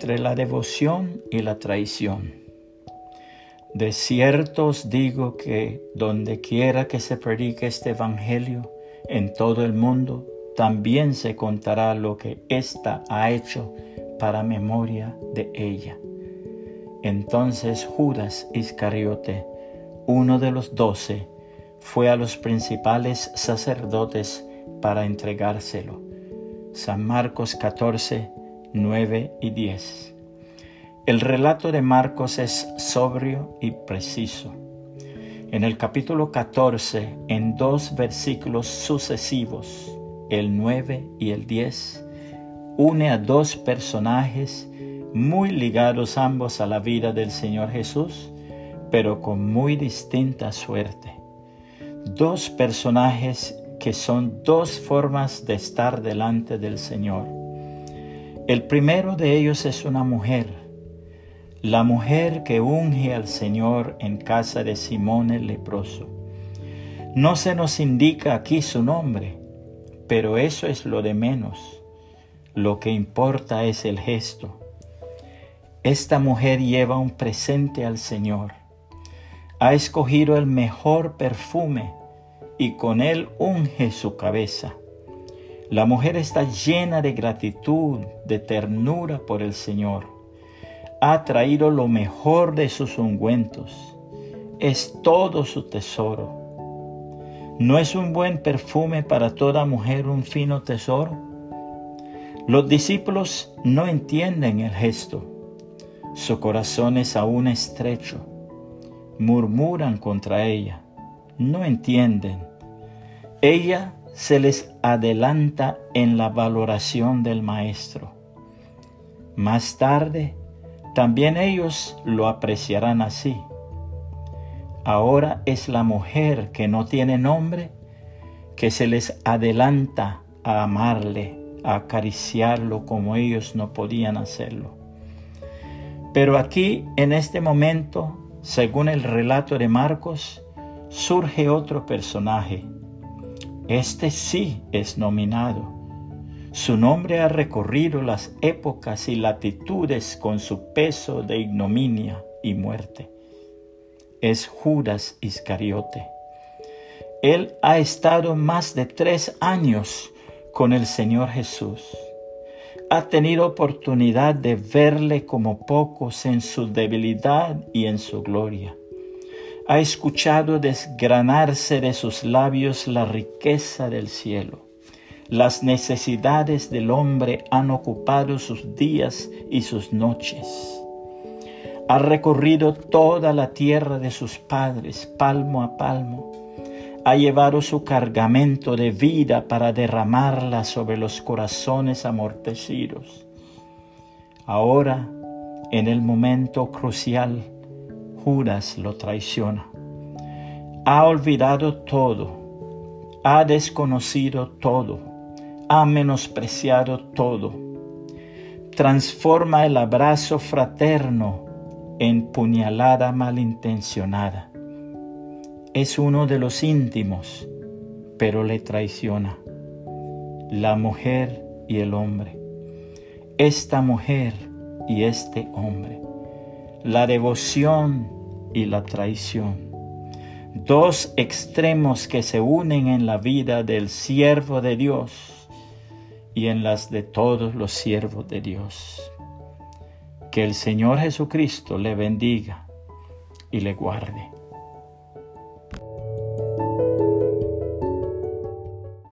entre la devoción y la traición. De cierto os digo que donde quiera que se predique este Evangelio en todo el mundo, también se contará lo que ésta ha hecho para memoria de ella. Entonces Judas Iscariote, uno de los doce, fue a los principales sacerdotes para entregárselo. San Marcos 14, 9 y 10. El relato de Marcos es sobrio y preciso. En el capítulo 14, en dos versículos sucesivos, el 9 y el 10, une a dos personajes muy ligados ambos a la vida del Señor Jesús, pero con muy distinta suerte. Dos personajes que son dos formas de estar delante del Señor. El primero de ellos es una mujer, la mujer que unge al Señor en casa de Simón el leproso. No se nos indica aquí su nombre, pero eso es lo de menos. Lo que importa es el gesto. Esta mujer lleva un presente al Señor. Ha escogido el mejor perfume y con él unge su cabeza. La mujer está llena de gratitud, de ternura por el Señor. Ha traído lo mejor de sus ungüentos. Es todo su tesoro. ¿No es un buen perfume para toda mujer un fino tesoro? Los discípulos no entienden el gesto. Su corazón es aún estrecho. Murmuran contra ella. No entienden ella se les adelanta en la valoración del Maestro. Más tarde, también ellos lo apreciarán así. Ahora es la mujer que no tiene nombre que se les adelanta a amarle, a acariciarlo como ellos no podían hacerlo. Pero aquí, en este momento, según el relato de Marcos, surge otro personaje este sí es nominado. Su nombre ha recorrido las épocas y latitudes con su peso de ignominia y muerte. Es Judas Iscariote. Él ha estado más de tres años con el Señor Jesús. Ha tenido oportunidad de verle como pocos en su debilidad y en su gloria ha escuchado desgranarse de sus labios la riqueza del cielo. Las necesidades del hombre han ocupado sus días y sus noches. Ha recorrido toda la tierra de sus padres, palmo a palmo. Ha llevado su cargamento de vida para derramarla sobre los corazones amortecidos. Ahora, en el momento crucial, Judas lo traiciona. Ha olvidado todo, ha desconocido todo, ha menospreciado todo. Transforma el abrazo fraterno en puñalada malintencionada. Es uno de los íntimos, pero le traiciona. La mujer y el hombre. Esta mujer y este hombre la devoción y la traición. Dos extremos que se unen en la vida del siervo de Dios y en las de todos los siervos de Dios. Que el Señor Jesucristo le bendiga y le guarde.